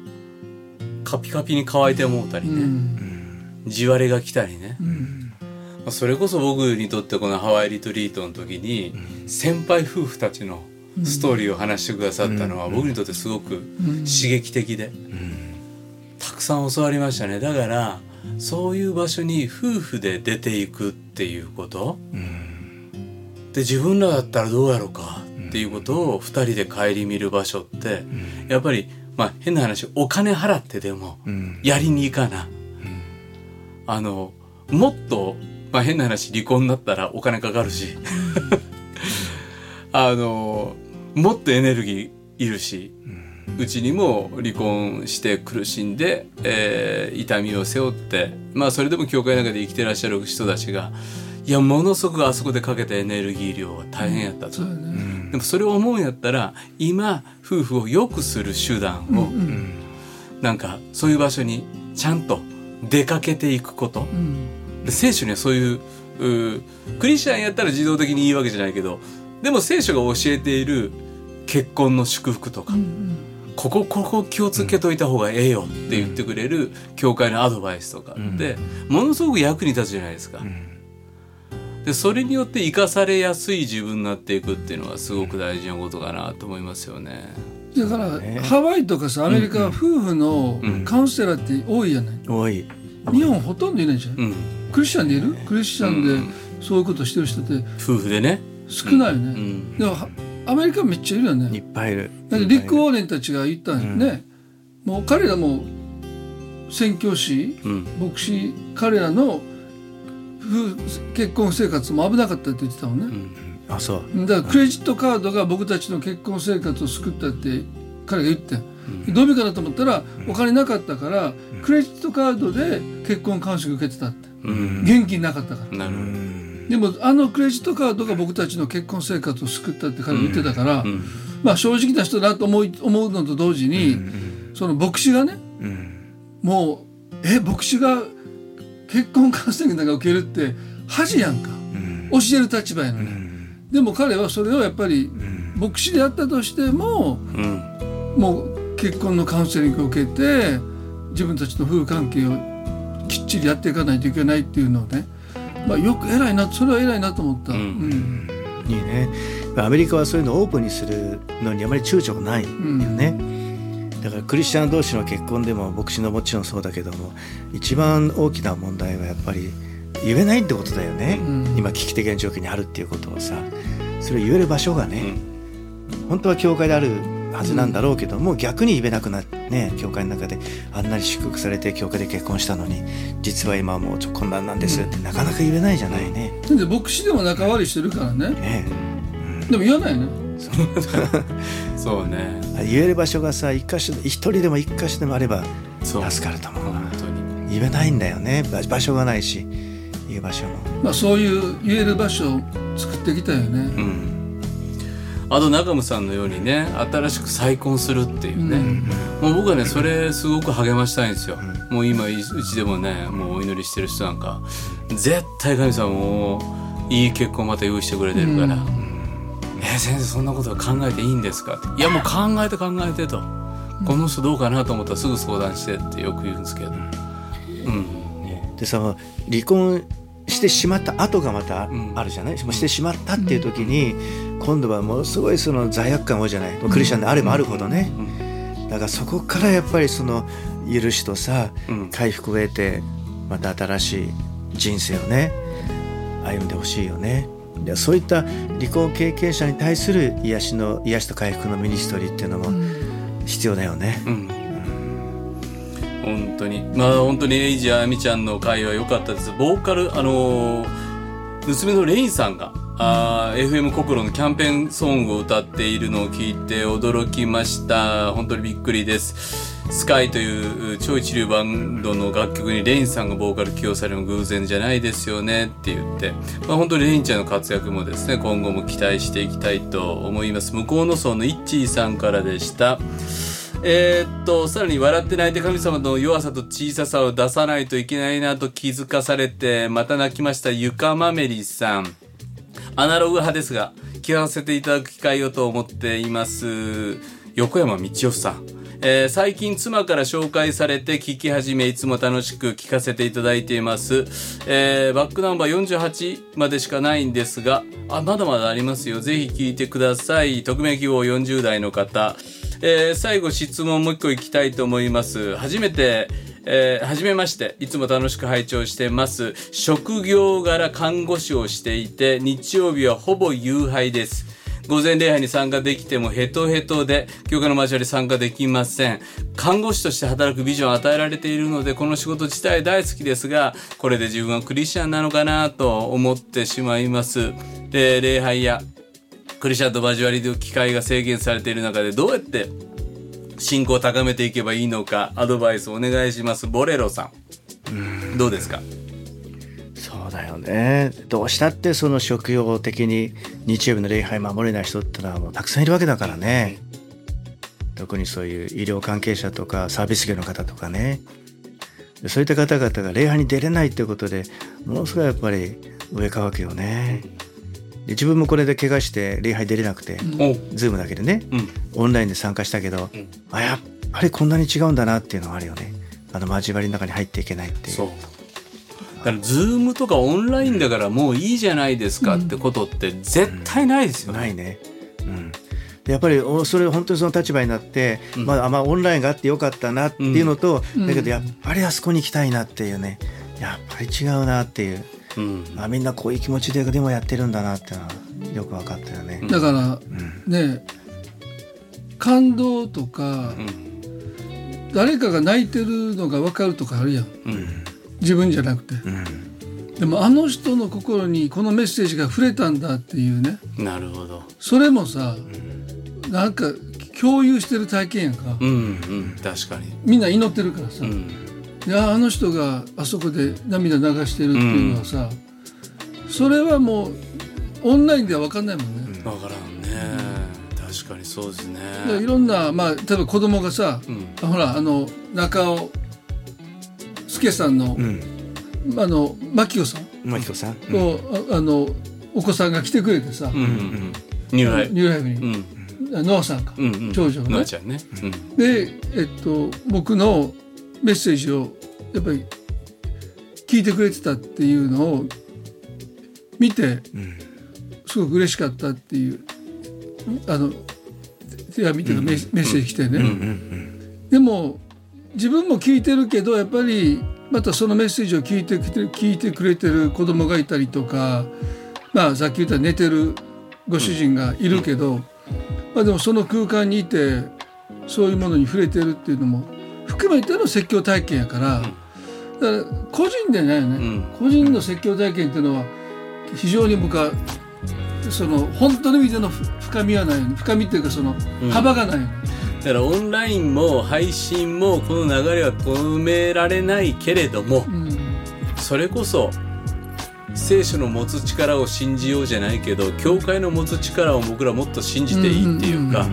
カピカピに乾いて思うたりうね、ん。地割れが来たりね、うん。まあそれこそ僕にとってこのハワイリトリートの時に先輩夫婦たちのストーリーを話してくださったのは僕にとってすごく刺激的で。たくさん教わりましたね。だからそういう場所に夫婦で出ていくっていうこと。で自分らだったらどうやろうか。っていうことを二人で顧みる場所ってやっぱりまあ変な話お金払ってでもうん。やりに行かな。あの、もっと、まあ変な話、離婚になったらお金かかるし、あの、もっとエネルギーいるし、うちにも離婚して苦しんで、えー痛みを背負って、まあそれでも教会の中で生きてらっしゃる人たちが、いや、ものすごくあそこでかけたエネルギー量は大変やったと。そうやね。でもそれを思うんやったら、今、夫婦を良くする手段を、なんかそういう場所にちゃんと出かけていくこと、うん。で聖書にはそういううークリスチャンやったら自動的にいいわけじゃないけどでも聖書が教えている結婚の祝福とか、ここここ気をつけといた方がええよって言ってくれる教会のアドバイスとかって、ものすごく役に立つじゃないですか。でそれによって生かされやすい自分になっていくっていうのはすごく大事なことかなと思いますよね。だから、ハワイとかさアメリカは夫婦のカウンセラーって多いやない、多い。日本ほとんどいないじゃん、うん、クリスチャンでいる？クリスチャンでそういうことしてる人って夫婦でね。少ないよね、うん。でもはアメリカめっちゃいるよいねっぱいいる。だってリック・ウォーレンたちが言ったんよね、もう彼らも宣教師うん。牧師彼らの夫結婚生活も危なかったって言ってたもんね、あそう。だからクレジットカードが僕たちの結婚生活を救ったって彼が言ってん。どういうかなと思ったらお金なかったからクレジットカードで結婚監視受けてたって。うん。現金なかったから。なるほど。でもあのクレジットカードが僕たちの結婚生活を救ったって彼が言ってたから、まあ正直な人だなと思い思うのと同時に、その牧師がねうん。もうえ牧師が結婚カウンセリングなんか受けるって恥やんか、教える立場やのに、でも彼はそれをやっぱり牧師であったとしてもうん。もう結婚のカウンセリングを受けて自分たちの夫婦関係をきっちりやっていかないといけないっていうのをね、まあ、よく偉いなそれは偉いなと思った。うん。うん。いいね。アメリカはそういうのをオープンにするのにあまり躊躇がないよね、だからクリスチャン同士の結婚でも牧師のもちろんそうだけども一番大きな問題はやっぱり言えないってことだよね、うん。今危機的な状況にあるっていうことをさ。それを言える場所がね、本当は教会であるはずなんだろうけども、逆に言えなくなってね教会の中であんなに祝福されて教会で結婚したのに実は今はもうちょっと困難なんですってなかなか言えないじゃないね。で牧師でも仲悪いしてるからねねでも言わないねそうね。言える場所がさ一箇所一人でも一箇所でもあれば。助かると思うな本当に。言えないんだよね場場所がないし言う場所もまあそういう言える場所を作ってきたよね、うん。あと中村さんのようにね、新しく再婚するっていうね。もう僕はね、それすごく励ましたいんですよ。もう今うちでもね、もうお祈りしてる人なんか、絶対神様もういい結婚また用意してくれてるから。え先生そんなことは考えていいんですかって。いやもう考えて考えてと、この人どうかなと思ったらすぐ相談してってよく言うんですけど。うん。でその離婚してしまった後がまたん。あるじゃない、してしまったっていう時に、今度はものすごいその罪悪感多いじゃない、クリスチャンであればあるほどね、だからそこからやっぱりその許しとさ、うん。回復を得てまた新しい人生をね歩んでほしいよね。でそういった離婚経験者に対する癒しの癒しと回復のミニストリーっていうのも必要だよね、うん。本当に。まあ本当にエイジあみちゃんの会は良かったです。ボーカルあのー娘のレインさんがあ FM 心のキャンペーンソングを歌っているのを聞いて驚きました。本当にびっくりです。スカイという超一流バンドの楽曲にレインさんがボーカル起用されるの偶然じゃないですよねって言って、まあ、本当にレインちゃんの活躍もですね今後も期待していきたいと思います。向こうの層のイッチーさんからでした。えーっと、さらに笑って泣いて神様の弱さと小ささを出さないといけないなと気づかされて、また泣きました。ゆかまめりさん。アナログ派ですが、聞かせていただく機会をと思っています。横山道夫さん。えー最近妻から紹介されて聞き始めいつも楽しく聞かせていただいています、えーバックナンバー48までしかないんですがあまだまだありますよぜひ聞いてください匿名希望40代の方、えー最後質問もう一個いきたいと思います初めてえーはじめまして。いつも楽しく拝聴してます。職業柄看護師をしていて、日曜日はほぼ夕拝です。午前礼拝に参加できてもヘトヘトで、教会の交わり参加できません。看護師として働くビジョンを与えられているので、この仕事自体大好きですが、これで自分はクリスチャンなのかなと思ってしまいます。で、礼拝やクリスチャンと交わりの機会が制限されている中で、どうやって信仰を高めていけばいいのか、アドバイスお願いします。ボレロさんん。どうですか？そうだよねどうしたってその職業的に日曜日の礼拝守れない人ってのはもうたくさんいるわけだからね特にそういう医療関係者とかサービス業の方とかねそういった方々が礼拝に出れないってことでものすごいやっぱり上かわけよねで自分もこれで怪我して礼拝出れなくて、お。ズームだけでね、うん。オンラインで参加したけど、あやっぱりこんなに違うんだなっていうのがあるよね。あの交わりの中に入っていけないっていう。そう。だから、ズームとかオンラインだからもういいじゃないですかってことって絶対ないですよね。ないね。うん。でやっぱりおそれ本当にその立場になって、まあ、まあオンラインがあってよかったなっていうのと、だけどやっぱりあそこに行きたいなっていうね。やっぱり違うなっていう、うん。まあ、みんなこういう気持ちででもやってるんだなっていうのはよく分かったよね。だからね感動とかうん。誰かが泣いてるのが分かるとかあるやんうん。自分じゃなくてうんでもあの人の心にこのメッセージが触れたんだっていうねなるほど。それもさなんか共有してる体験やんかうん。うん。確かに。みんな祈ってるからさ、うん。いやあの人があそこで涙流してるっていうのはさ、それはもうオンラインでは分かんないもんね。わからんね。確かにそうですね。でいろんな、まあ、例えば子供がさ、うん。ほらあの中尾助さんの,、うん。あの牧子さんマキコさん？うんと、ああのお子さんが来てくれてさ、うん。うん。ニューライニューライブうに、ん。ノアさんか、うん。うん。長女がねノアちゃんね。うん。で、えっと、僕のメッセージをやっぱり聞いてくれてたっていうのを見てうんすごく嬉しかったっていうあの手紙というかメッメッセージ来てね、でも自分も聞いてるけどやっぱりまたそのメッセージを聞いてきて聞いてくれてる子供がいたりとかまあさっき言った寝てるご主人がいるけど、まあ、でもその空間にいてそういうものに触れてるっていうのも含めての説教体験やから,、だから個人でないよね、うん。個人の説教体験っていうのは非常に僕はその本当の意味でのふ深みはない。深みっていうかそのうん。幅がない。よね。だからオンラインも配信もこの流れは止められないけれどもうん。それこそ聖書の持つ力を信じようじゃないけど教会の持つ力を僕らもっと信じていいっていうか、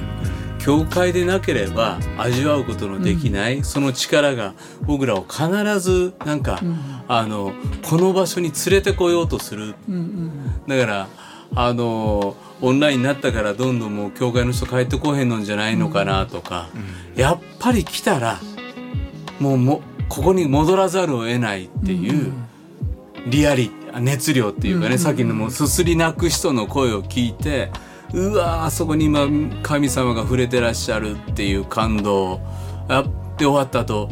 教会でなければ味わうことのできない、その力が僕らを必ずなんか、あのこの場所に連れてこようとする。うんうん。だからあのオンラインになったからどんどんもう教会の人帰ってこへんのんじゃないのかなとか、やっぱり来たらもうもここに戻らざるを得ないっていうリアリ熱量っていうかね、さっきのもうすすり泣く人の声を聞いてうわーあそこに今神様が触れてらっしゃるっていう感動。やって終わった後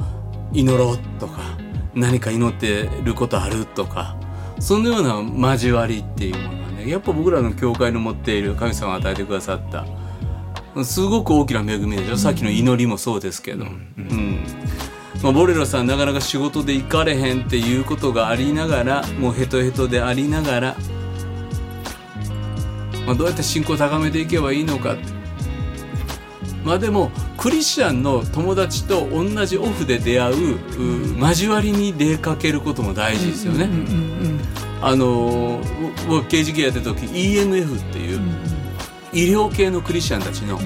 祈ろうとか何か祈ってることあるとかそのような交わりっていうものはねやっぱ僕らの教会の持っている神様が与えてくださったすごく大きな恵みでしょ、さっきの祈りもそうですけど、うん。まあ、ボレロさんなかなか仕事で行かれへんっていうことがありながらもうヘトヘトでありながら、まあ、どうやって信仰を高めていけばいいのかまあでもクリスチャンの友達と同じオフで出会うう交わりに出かけることも大事ですよね。あの僕刑事系やってた時 EMF っていう医療系のクリスチャンたちの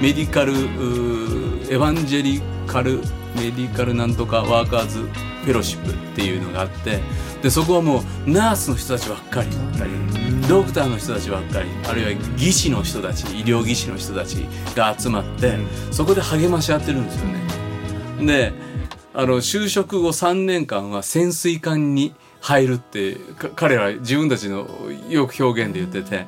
メディカル、エヴァンジェリカルメディカルなんとかワーカーズフェロシップっていうのがあってでそこはもうナースの人たちばっかりだったりドクターの人たちばっかりあるいは技師の人たち医療技師の人たちが集まってそこで励まし合ってるんですよね。であの就職後3年間は潜水艦に入るってか彼ら自分たちのよく表現で言ってて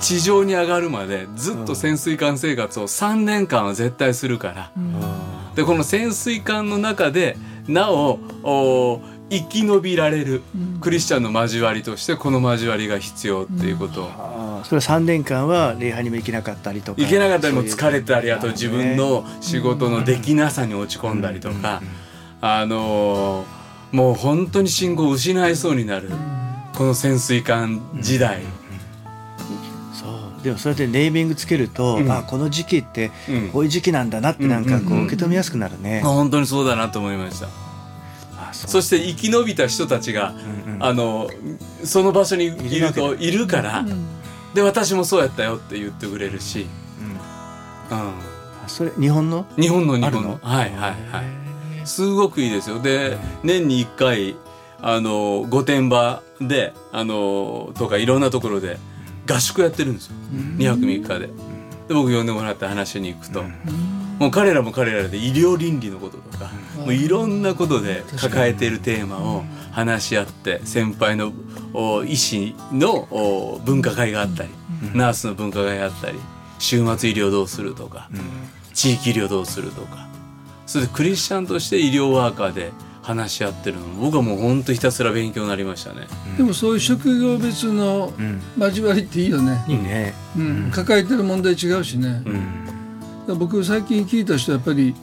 地上に上がるまでずっと潜水艦生活を3年間は絶対するから、でこの潜水艦の中でなおお生き延びられるクリスチャンの交わりとしてこの交わりが必要っていうこと。を、あーそれは3年間は礼拝にも行けなかったりとか。行けなかったりも疲れたりあと自分の仕事のできなさに落ち込んだりとか、あのーもう本当に信号を失いそうになる。この潜水艦時代、でもそれでネーミングつけると、うん。あこの時期ってうん。こういう時期なんだなってなんかこうんう受け止めやすくなるね、本当にそうだなと思いました。あそう。そして生き延びた人たちが、うんうん。あのその場所にいるといるから、で私もそうやったよって言ってくれるし、うん。うん、あそれ日本の？日本の日あるの？本のはいはい。はいすごくいいですよ。で年に1回あの御殿場であのとかいろんなところで合宿やってるんですよ。2泊3日で。で僕呼んでもらって話しに行くと、もう彼らも彼らで医療倫理のこととか、もういろんなことで抱えているテーマを話し合って先輩のお医師のお分科会があったり、ナースの分科会があったり週末医療どうするとか、地域医療どうするとか。それでクリスチャンとして医療ワーカーで話し合ってるの。僕はもう本当ひたすら勉強になりましたね。でもそういう職業別のん。交わりっていいよね、いいね。うん。抱えてる問題違うしね、うん。ら僕最近聞いた人はやっぱり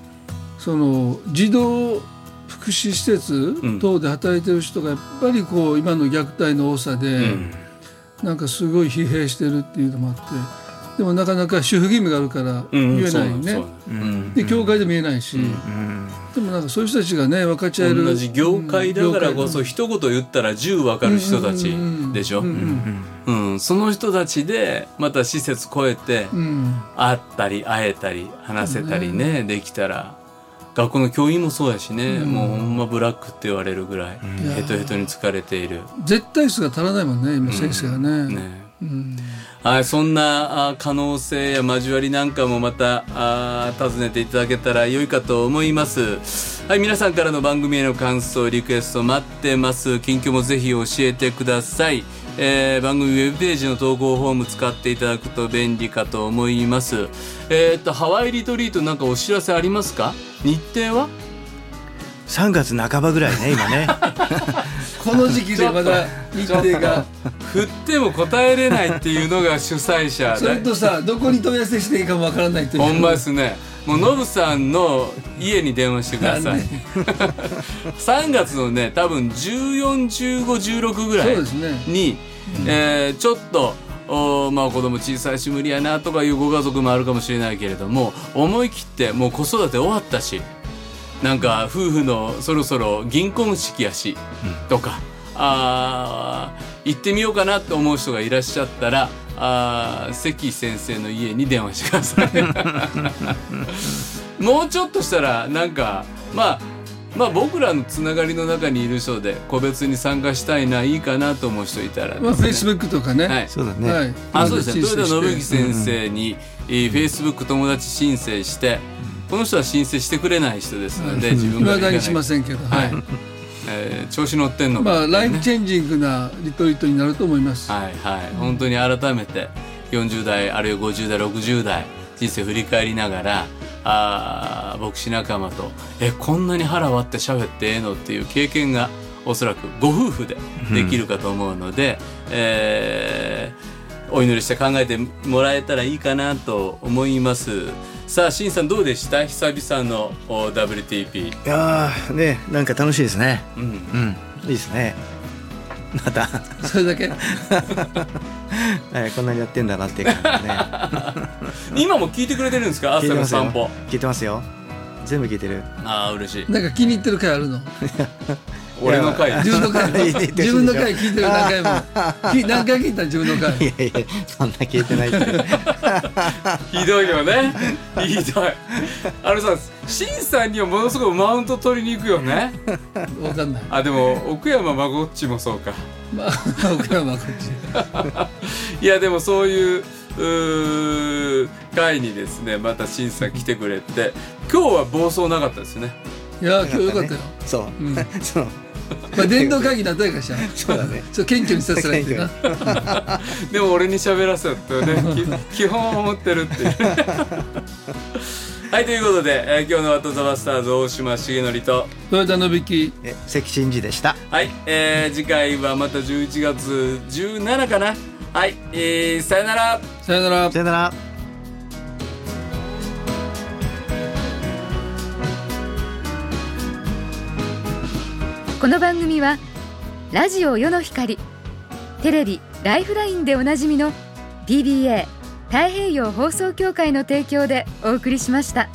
その児童福祉施設等で働いてる人がやっぱりこう今の虐待の多さで、うん。なんかすごい疲弊してるっていうのもあってでもなかなか主婦義務があるから言えないよね、で教会でも言えないし、でもなんかそういう人たちがね分かち合える。同じ業界だからこうんそ一言言ったら10分かる人たちでしょ、ううん。ん。その人たちでまた施設超えてうん。会ったり会えたり話せたりねできたら学校の教員もそうやしね、もうほんまブラックって言われるぐらいヘトヘトに疲れている。絶対数が足らないもんね今先生がね,、ね。うんはい、そんなあ可能性や交わりなんかもまたあ尋ねていただけたら良いかと思います。はい、皆さんからの番組への感想、リクエスト待ってます。近況もぜひ教えてください。えー番組ウェブページの投稿フォーム使っていただくと便利かと思います。えーっと、ハワイリトリートなんかお知らせありますか？日程は？3月半ばぐらいね今ね この時期でまだ日程が。振っても答えれないっていうのが主催者それとさどこに問い合わせしていいかもわからないという。ほんまですね。もうノブさんの家に電話してください。3 月のね、多分14、15、16ぐらいに、えーちょっと、おーまあ子供小さいし無理やなとかいうご家族もあるかもしれないけれども、思い切ってもう子育て終わったし、なんか夫婦のそろそろ銀婚式やし、とか、あー行ってみようかなと思う人がいらっしゃったら、あー関先生の家に電話してください。もうちょっとしたら、なんか、まあ、まあ僕らのつながりの中にいる人で個別に参加したいないいかなと思う人いたらまあフェイスね。ブックとかね。はい。そうだね、はい。あそうですね。豊田信之申請して先生に、えー、Facebook 友達申請して、この人は申請してくれない人ですので、うん。自分が未だにしまん、せんけど、ははい。い。えー調子乗ってんのかまあライねフチェンジングなリトリートになると思います。はいはい。本当に改めて40代あるいは50代60代人生振り返りながらあー牧師仲間とえこんなに腹割って喋ってええのっていう経験がおそらくご夫婦でできるかと思うので、えーお祈りして考えてもらえたらいいかなと思いますさあしんさんどうでした？久々のお WTP いやーねなんか楽しいですね。うん。うん。いいですね。また、それだけ？はい、こんなにやってんだなっていう感じでね。今も聞いてくれてるんですか？朝の散歩。聞いてますよ。全部聞いてる。ああ嬉しい。なんか気に入ってる回あるの？俺の回。自分の回。自分の回聞いてる何回も。き何回聞いた自分の回。いやいやそんな聞いてない ひどいよね。ひどい。あのさしんさんにはものすごいマウント取りに行くよね。わかんない。あでも奥山まごっちもそうか。まあ岡山こっち。いやでもそういううー会にですねまたしんさん来てくれて今日は暴走なかったですね。いや今日よ。かったよ。そう、うん。そう まあ電動会議だったかしら。そうだね。ちょっと謙虚にさせられてな。でも俺に喋らせよってね。き基本思ってるっていう。はいということで、えー今日の「ワット・ザ・バスターズ」大島重則と。豊田信樹。え関真嗣でした。はい、えー次回はまた11月17かな。はい、えーさよなら。さよなら。さ。よならこの番組はラジオ世の光テレビ「ライフライン」でおなじみの PBA 太平洋放送協会の提供でお送りしました。